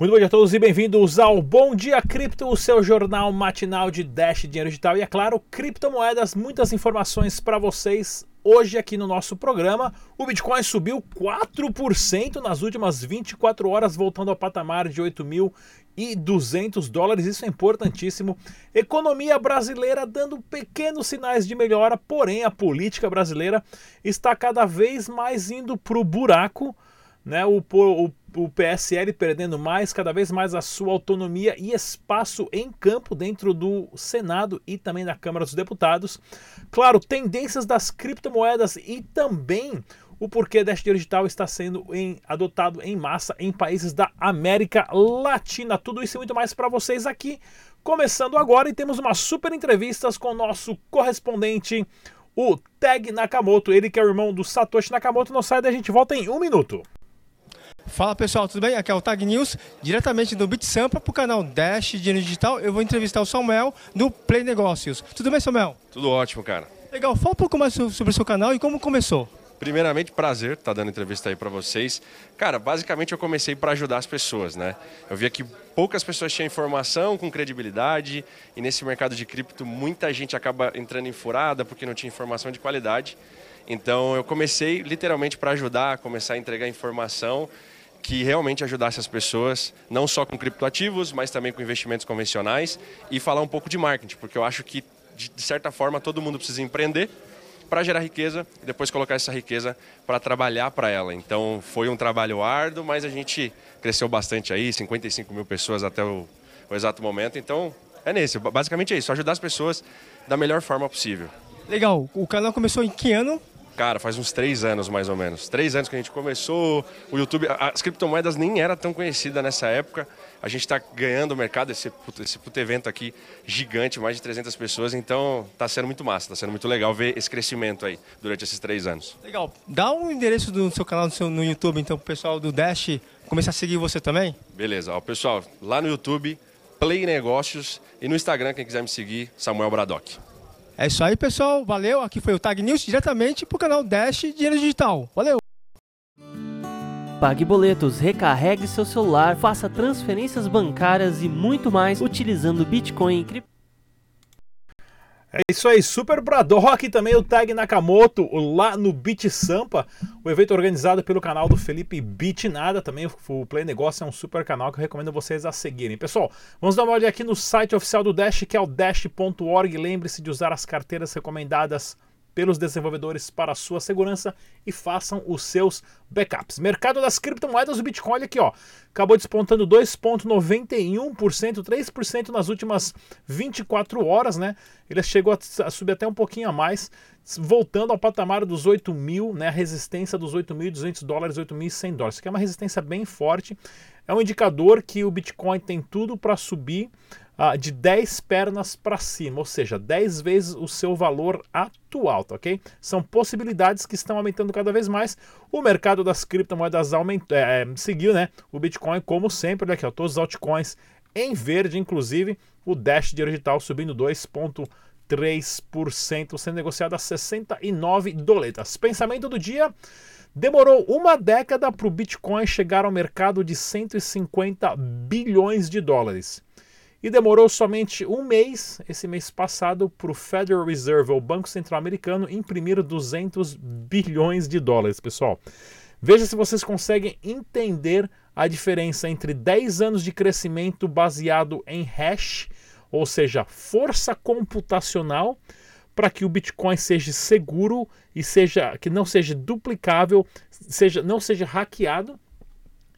Muito bom dia a todos e bem-vindos ao Bom Dia Cripto, o seu jornal matinal de Dash Dinheiro Digital e, é claro, criptomoedas. Muitas informações para vocês hoje aqui no nosso programa. O Bitcoin subiu 4% nas últimas 24 horas, voltando ao patamar de 8.200 dólares. Isso é importantíssimo. Economia brasileira dando pequenos sinais de melhora, porém a política brasileira está cada vez mais indo para o buraco. Né, o, o o PSL perdendo mais, cada vez mais a sua autonomia e espaço em campo dentro do Senado e também na Câmara dos Deputados. Claro, tendências das criptomoedas e também o porquê Dash Digital está sendo em, adotado em massa em países da América Latina. Tudo isso e muito mais para vocês aqui. Começando agora e temos uma super entrevista com o nosso correspondente, o Tag Nakamoto, ele que é o irmão do Satoshi Nakamoto. Não sai da gente volta em um minuto. Fala pessoal, tudo bem? Aqui é o Tag News, diretamente do BitSampa para o canal Dash Dinheiro Digital. Eu vou entrevistar o Samuel do Play Negócios. Tudo bem, Samuel? Tudo ótimo, cara. Legal, fala um pouco mais sobre o seu canal e como começou. Primeiramente, prazer estar tá dando entrevista aí para vocês. Cara, basicamente eu comecei para ajudar as pessoas, né? Eu via que poucas pessoas tinham informação com credibilidade e nesse mercado de cripto muita gente acaba entrando em furada porque não tinha informação de qualidade. Então eu comecei literalmente para ajudar, começar a entregar informação que realmente ajudasse as pessoas, não só com criptoativos, mas também com investimentos convencionais e falar um pouco de marketing, porque eu acho que de certa forma todo mundo precisa empreender para gerar riqueza e depois colocar essa riqueza para trabalhar para ela. Então foi um trabalho árduo, mas a gente cresceu bastante aí, 55 mil pessoas até o, o exato momento. Então é nesse, basicamente é isso, ajudar as pessoas da melhor forma possível. Legal, o canal começou em que ano? Cara, faz uns três anos mais ou menos. Três anos que a gente começou. O YouTube, as criptomoedas nem era tão conhecida nessa época. A gente está ganhando o mercado, esse, esse puto evento aqui gigante, mais de 300 pessoas. Então está sendo muito massa, está sendo muito legal ver esse crescimento aí durante esses três anos. Legal. Dá um endereço do seu canal no, seu, no YouTube, então, para o pessoal do Dash começar a seguir você também. Beleza. Ó, pessoal, lá no YouTube, Play Negócios e no Instagram, quem quiser me seguir, Samuel Bradock. É isso aí, pessoal. Valeu. Aqui foi o Tag News diretamente para o canal Dash Dinheiro Digital. Valeu. Pague boletos, recarregue seu celular, faça transferências bancárias e muito mais utilizando Bitcoin e cripto. É isso aí, Super Braddock e também o Tag Nakamoto lá no Beat Sampa, o evento organizado pelo canal do Felipe Beat Nada, também o Play Negócio é um super canal que eu recomendo vocês a seguirem. Pessoal, vamos dar uma olhada aqui no site oficial do Dash, que é o dash.org. Lembre-se de usar as carteiras recomendadas pelos desenvolvedores para sua segurança e façam os seus backups. Mercado das criptomoedas, o Bitcoin aqui, ó, acabou despontando 2,91%, 3% nas últimas 24 horas, né? Ele chegou a subir até um pouquinho a mais, voltando ao patamar dos 8 mil, né? A resistência dos 8.200 dólares, 8.100 dólares. Isso aqui é uma resistência bem forte. É um indicador que o Bitcoin tem tudo para subir uh, de 10 pernas para cima, ou seja, 10 vezes o seu valor atual, tá ok? São possibilidades que estão aumentando cada vez mais. O mercado das criptomoedas aumentou, é, seguiu, né? O Bitcoin, como sempre, olha aqui, ó, todos os altcoins em verde, inclusive o Dash Digital subindo 2,3%, sendo negociado a 69 doletas. Pensamento do dia. Demorou uma década para o Bitcoin chegar ao mercado de 150 bilhões de dólares. E demorou somente um mês, esse mês passado, para o Federal Reserve, o Banco Central Americano, imprimir 200 bilhões de dólares, pessoal. Veja se vocês conseguem entender a diferença entre 10 anos de crescimento baseado em hash, ou seja, força computacional, para que o Bitcoin seja seguro e seja que não seja duplicável, seja não seja hackeado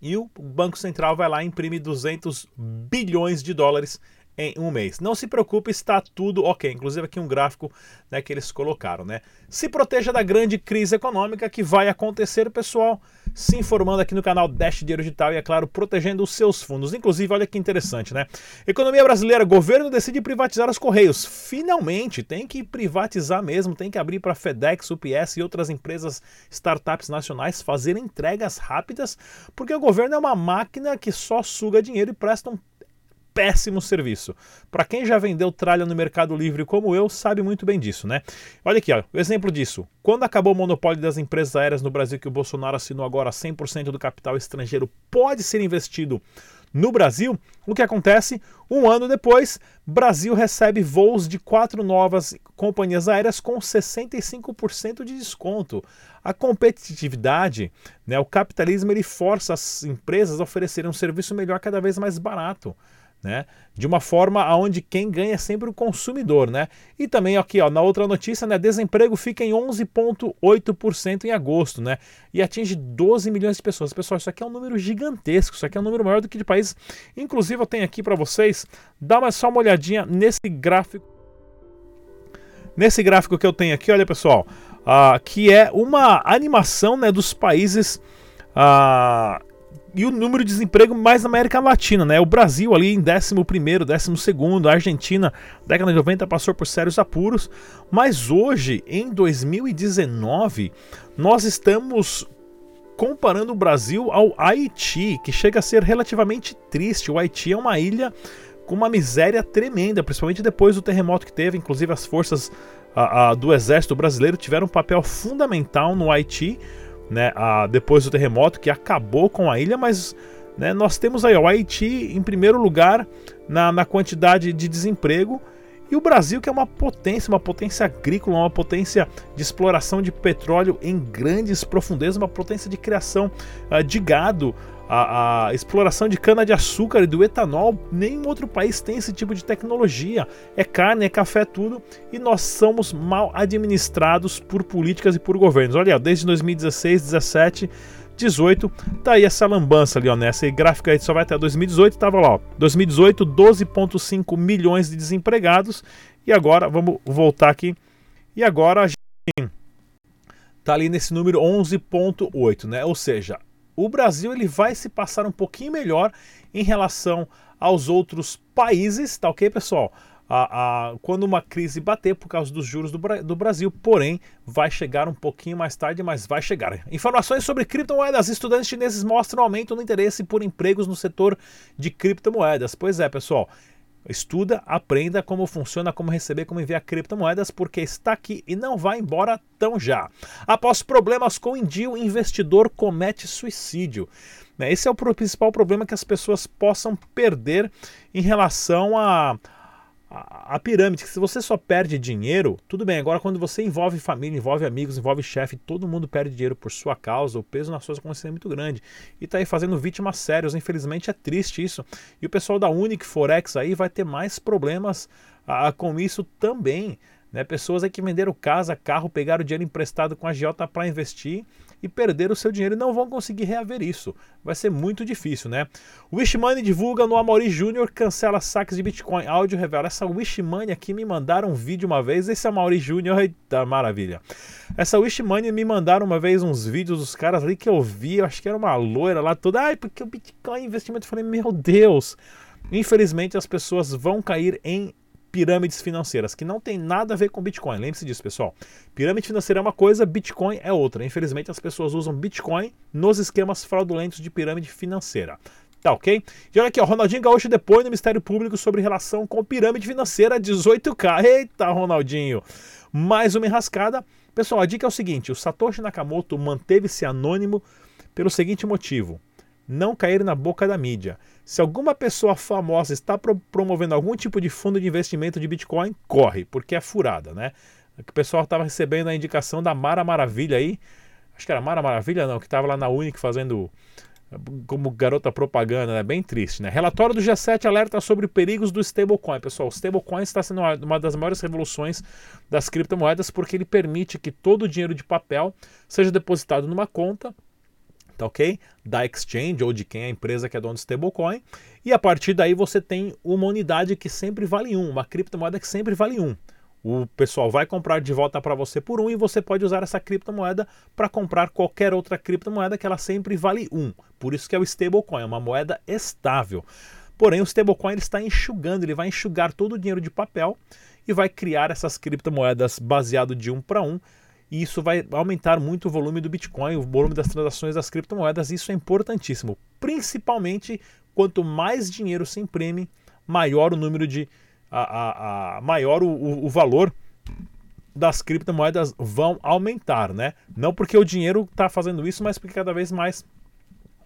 e o Banco Central vai lá e imprime 200 bilhões de dólares em um mês. Não se preocupe, está tudo ok. Inclusive aqui um gráfico né, que eles colocaram. Né? Se proteja da grande crise econômica que vai acontecer, pessoal. Se informando aqui no canal Dash Dinheiro Digital e, é claro, protegendo os seus fundos. Inclusive, olha que interessante, né? Economia brasileira, governo decide privatizar os Correios. Finalmente, tem que privatizar mesmo, tem que abrir para FedEx, UPS e outras empresas, startups nacionais fazerem entregas rápidas, porque o governo é uma máquina que só suga dinheiro e presta um péssimo serviço. Para quem já vendeu tralha no Mercado Livre como eu, sabe muito bem disso, né? Olha aqui, ó, o exemplo disso. Quando acabou o monopólio das empresas aéreas no Brasil, que o Bolsonaro assinou agora 100% do capital estrangeiro pode ser investido no Brasil, o que acontece? Um ano depois, Brasil recebe voos de quatro novas companhias aéreas com 65% de desconto. A competitividade, né, o capitalismo, ele força as empresas a oferecerem um serviço melhor cada vez mais barato né? De uma forma aonde quem ganha é sempre o consumidor, né? E também aqui, ó, na outra notícia, né, desemprego fica em 11.8% em agosto, né? E atinge 12 milhões de pessoas. Pessoal, isso aqui é um número gigantesco, isso aqui é um número maior do que de países. Inclusive eu tenho aqui para vocês, dá uma, só uma olhadinha nesse gráfico. Nesse gráfico que eu tenho aqui, olha pessoal, uh, que é uma animação né, dos países uh, e o número de desemprego mais na América Latina, né? O Brasil ali em 11 primeiro, 12 segundo, a Argentina, década de 90 passou por sérios apuros, mas hoje, em 2019, nós estamos comparando o Brasil ao Haiti, que chega a ser relativamente triste. O Haiti é uma ilha com uma miséria tremenda, principalmente depois do terremoto que teve, inclusive as forças a, a, do exército brasileiro tiveram um papel fundamental no Haiti né, a, depois do terremoto que acabou com a ilha, mas né, nós temos aí o Haiti em primeiro lugar na, na quantidade de desemprego e o Brasil, que é uma potência, uma potência agrícola, uma potência de exploração de petróleo em grandes profundezas, uma potência de criação uh, de gado, a, a exploração de cana-de-açúcar e do etanol, nenhum outro país tem esse tipo de tecnologia. É carne, é café, tudo, e nós somos mal administrados por políticas e por governos. Olha, desde 2016, 17, 18, tá aí essa lambança ali, ó, nessa né? gráfica aí só vai até 2018, tava lá, ó, 2018, 12.5 milhões de desempregados, e agora, vamos voltar aqui, e agora a gente tá ali nesse número 11.8, né, ou seja, o Brasil ele vai se passar um pouquinho melhor em relação aos outros países, tá ok, pessoal? A, a, quando uma crise bater por causa dos juros do, do, Brasil, porém vai chegar um pouquinho mais tarde, mas vai chegar. Informações sobre criptomoedas: estudantes chineses mostram aumento no interesse por empregos no setor de criptomoedas. Pois é, pessoal. Estuda, aprenda como funciona, como receber, como enviar criptomoedas, porque está aqui e não vai embora tão já. Após problemas com o investidor comete suicídio. Né, esse é o principal problema que as pessoas possam perder em relação a a, pirâmide, que se você só perde dinheiro, tudo bem. Agora, quando você envolve família, envolve amigos, envolve chefe, todo mundo perde dinheiro por sua causa, o peso nas suas consciências é muito grande. E tá aí fazendo vítimas sérias. Infelizmente é triste isso. E o pessoal da Unic Forex aí vai ter mais problemas a, com isso também. Né? Pessoas aí que venderam casa, carro, pegaram dinheiro emprestado com a Giota para investir e perderam o seu dinheiro e não vão conseguir reaver isso. Vai ser muito difícil, né? Wishmoney divulga no Amori Júnior, cancela saques de Bitcoin. Áudio revela. Essa Wishmoney aqui me mandaram um vídeo uma vez. Esse Amori Júnior, eita maravilha. Essa Wishmoney me mandaram uma vez uns vídeos dos caras ali que eu vi. Eu acho que era uma loira lá toda. Ai, porque o Bitcoin é investimento. Eu falei, meu Deus. Infelizmente as pessoas vão cair em pirâmides financeiras, que não tem nada a ver com Bitcoin. Lembre-se disso, pessoal. Pirâmide financeira é uma coisa, Bitcoin é outra. Infelizmente, as pessoas usam Bitcoin nos esquemas fraudulentos de pirâmide financeira. Tá ok? E olha aqui, ó, Ronaldinho Gaúcho depõe no Ministério Público sobre relação com pirâmide financeira 18K. Eita, Ronaldinho! Mais uma enrascada. Pessoal, a dica é o seguinte: o Satoshi Nakamoto manteve-se anônimo pelo seguinte motivo não cair na boca da mídia. Se alguma pessoa famosa está pro promovendo algum tipo de fundo de investimento de Bitcoin, corre, porque é furada, né? O pessoal estava recebendo a indicação da Mara Maravilha aí, acho que era Mara Maravilha não, que estava lá na Unic fazendo como garota propaganda, né? bem triste, né? Relatório do G7 alerta sobre perigos do stablecoin. Pessoal, o stablecoin está sendo uma das maiores revoluções das criptomoedas porque ele permite que todo o dinheiro de papel seja depositado numa conta tá ok? Da exchange ou de quem é a empresa que é dona do stablecoin. E a partir daí você tem uma unidade que sempre vale um, uma criptomoeda que sempre vale um. O pessoal vai comprar de volta para você por um e você pode usar essa criptomoeda para comprar qualquer outra criptomoeda que ela sempre vale um. Por isso que é o stablecoin, é uma moeda estável. Porém, o stablecoin ele está enxugando, ele vai enxugar todo o dinheiro de papel e vai criar essas criptomoedas baseado de um para um, e isso vai aumentar muito o volume do Bitcoin, o volume das transações das criptomoedas. Isso é importantíssimo, principalmente quanto mais dinheiro se imprime, maior o número de. A, a, a maior o, o, o valor das criptomoedas vão aumentar, né? Não porque o dinheiro está fazendo isso, mas porque cada vez mais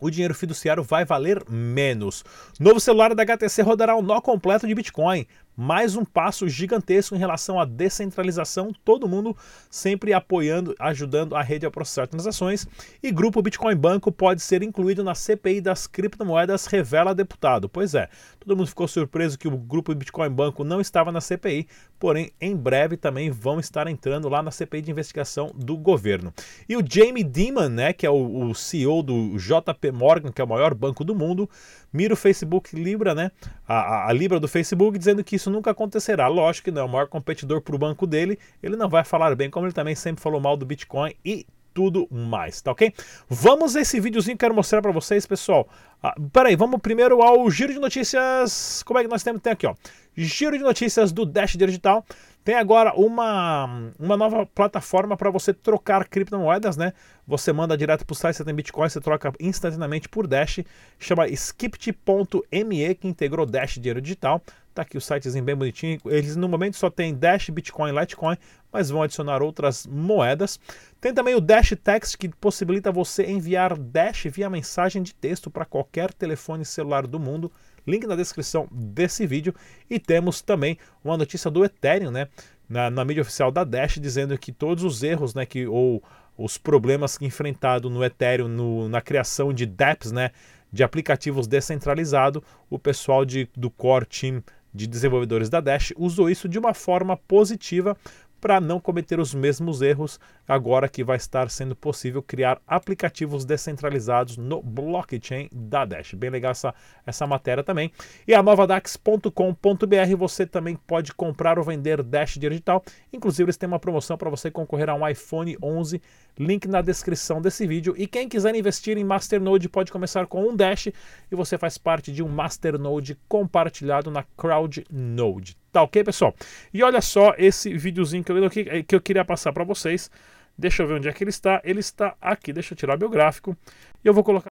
o dinheiro fiduciário vai valer menos. Novo celular da HTC rodará um nó completo de Bitcoin. Mais um passo gigantesco em relação à descentralização, todo mundo sempre apoiando, ajudando a rede a processar transações. E grupo Bitcoin Banco pode ser incluído na CPI das criptomoedas, revela deputado. Pois é, todo mundo ficou surpreso que o grupo Bitcoin Banco não estava na CPI, porém em breve também vão estar entrando lá na CPI de investigação do governo. E o Jamie Dimon, né, que é o, o CEO do JP Morgan, que é o maior banco do mundo, mira o Facebook Libra, né, a, a Libra do Facebook, dizendo que isso isso nunca acontecerá. Lógico que não é o maior competidor para o banco dele, ele não vai falar bem, como ele também sempre falou mal do Bitcoin e tudo mais, tá ok? Vamos a esse videozinho que quero mostrar para vocês, pessoal. Ah, peraí, vamos primeiro ao giro de notícias. Como é que nós temos? Tem aqui, ó. Giro de notícias do Dash Digital. Tem agora uma, uma nova plataforma para você trocar criptomoedas, né? Você manda direto para o site, você tem Bitcoin, você troca instantaneamente por Dash. Chama Skipt.me, que integrou Dash Dinheiro Digital. Tá aqui o sitezinho bem bonitinho. Eles no momento só tem Dash, Bitcoin, Litecoin, mas vão adicionar outras moedas. Tem também o Dash Text, que possibilita você enviar Dash via mensagem de texto para qualquer telefone celular do mundo. Link na descrição desse vídeo. E temos também uma notícia do Ethereum, né? Na, na mídia oficial da Dash, dizendo que todos os erros, né? Que, ou os problemas enfrentados no Ethereum no, na criação de dApps, né? De aplicativos descentralizados, o pessoal de, do core team de desenvolvedores da Dash usou isso de uma forma positiva para não cometer os mesmos erros agora que vai estar sendo possível criar aplicativos descentralizados no blockchain da Dash. Bem legal essa, essa matéria também. E a novadax.com.br você também pode comprar ou vender Dash digital. Inclusive eles têm uma promoção para você concorrer a um iPhone 11, link na descrição desse vídeo. E quem quiser investir em Masternode pode começar com um Dash e você faz parte de um Masternode compartilhado na CrowdNode. Tá ok, pessoal? E olha só esse videozinho que eu, que eu queria passar para vocês. Deixa eu ver onde é que ele está. Ele está aqui. Deixa eu tirar o biográfico. E eu vou colocar.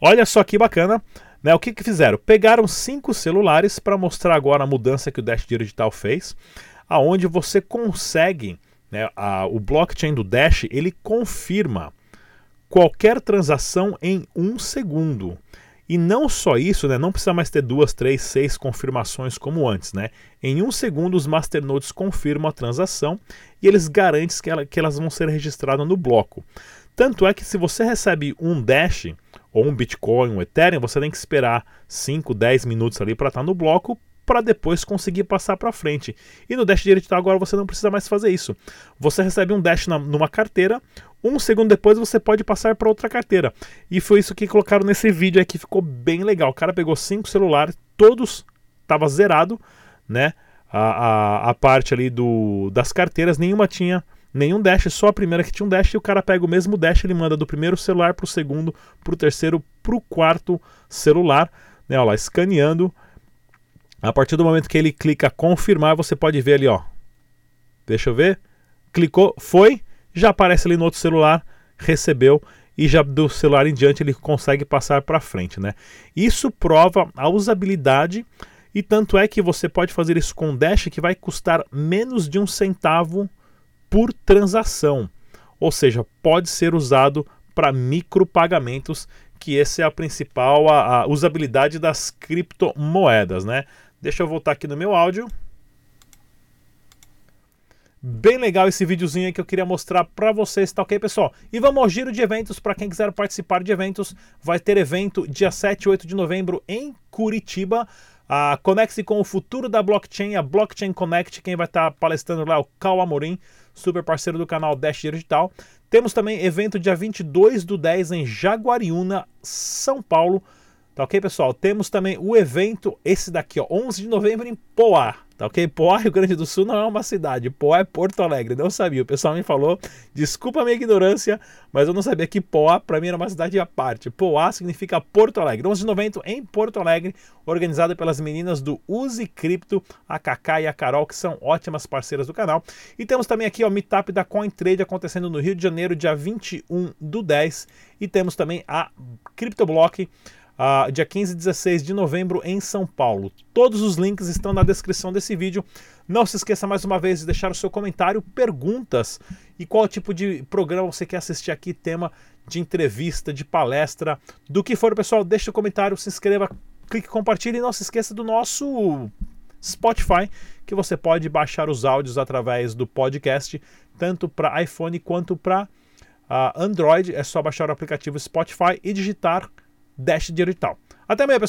Olha só que bacana. Né, o que, que fizeram? Pegaram cinco celulares para mostrar agora a mudança que o Dash Digital fez, aonde você consegue, né, a, o blockchain do Dash, ele confirma qualquer transação em um segundo. E não só isso, né? Não precisa mais ter duas, três, seis confirmações como antes, né? Em um segundo, os masternodes confirmam a transação e eles garantem que, ela, que elas vão ser registradas no bloco. Tanto é que se você recebe um Dash ou um Bitcoin, um Ethereum, você tem que esperar 5, 10 minutos ali para estar tá no bloco para depois conseguir passar para frente. E no Dash Digital agora você não precisa mais fazer isso. Você recebe um Dash na, numa carteira, um segundo depois você pode passar para outra carteira. E foi isso que colocaram nesse vídeo aqui, ficou bem legal. O cara pegou cinco celulares, todos tava zerado, né? A, a, a parte ali do, das carteiras, nenhuma tinha nenhum dash, só a primeira que tinha um dash, e o cara pega o mesmo dash, ele manda do primeiro celular para o segundo, para o terceiro, para o quarto celular, né? Olha lá, escaneando. A partir do momento que ele clica confirmar, você pode ver ali, ó. Deixa eu ver. Clicou, foi, já aparece ali no outro celular, recebeu e já do celular em diante ele consegue passar para frente, né? Isso prova a usabilidade e tanto é que você pode fazer isso com Dash que vai custar menos de um centavo por transação, ou seja, pode ser usado para micropagamentos, que essa é a principal a, a usabilidade das criptomoedas, né? Deixa eu voltar aqui no meu áudio. Bem legal esse videozinho que eu queria mostrar para vocês, tá ok, pessoal? E vamos ao giro de eventos, para quem quiser participar de eventos, vai ter evento dia 7 e 8 de novembro em Curitiba. Ah, Conecte-se com o futuro da blockchain, a Blockchain Connect, quem vai estar tá palestrando lá é o Cal Amorim, super parceiro do canal Dash Digital. Temos também evento dia 22 do 10 em Jaguariúna, São Paulo. Tá ok, pessoal? Temos também o evento, esse daqui, ó, 11 de novembro em Poá. Tá ok? Poá, Rio Grande do Sul não é uma cidade. Poá é Porto Alegre. Não sabia. O pessoal me falou. Desculpa a minha ignorância, mas eu não sabia que Poá, para mim, era uma cidade à parte. Poá significa Porto Alegre. 11 de novembro em Porto Alegre, organizado pelas meninas do Use Cripto, a Kaká e a Carol, que são ótimas parceiras do canal. E temos também aqui o Meetup da CoinTrade acontecendo no Rio de Janeiro, dia 21 do 10. E temos também a CryptoBlock uh, dia 15 e 16 de novembro em São Paulo. Todos os links estão na descrição desse vídeo. Não se esqueça mais uma vez de deixar o seu comentário, perguntas e qual tipo de programa você quer assistir aqui, tema de entrevista, de palestra, do que for, pessoal. Deixe o comentário, se inscreva, clique, compartilhe e não se esqueça do nosso Spotify, que você pode baixar os áudios através do podcast, tanto para iPhone quanto para uh, ah, Android. É só baixar o aplicativo Spotify e digitar Dash Digital. Até amanhã, pessoal.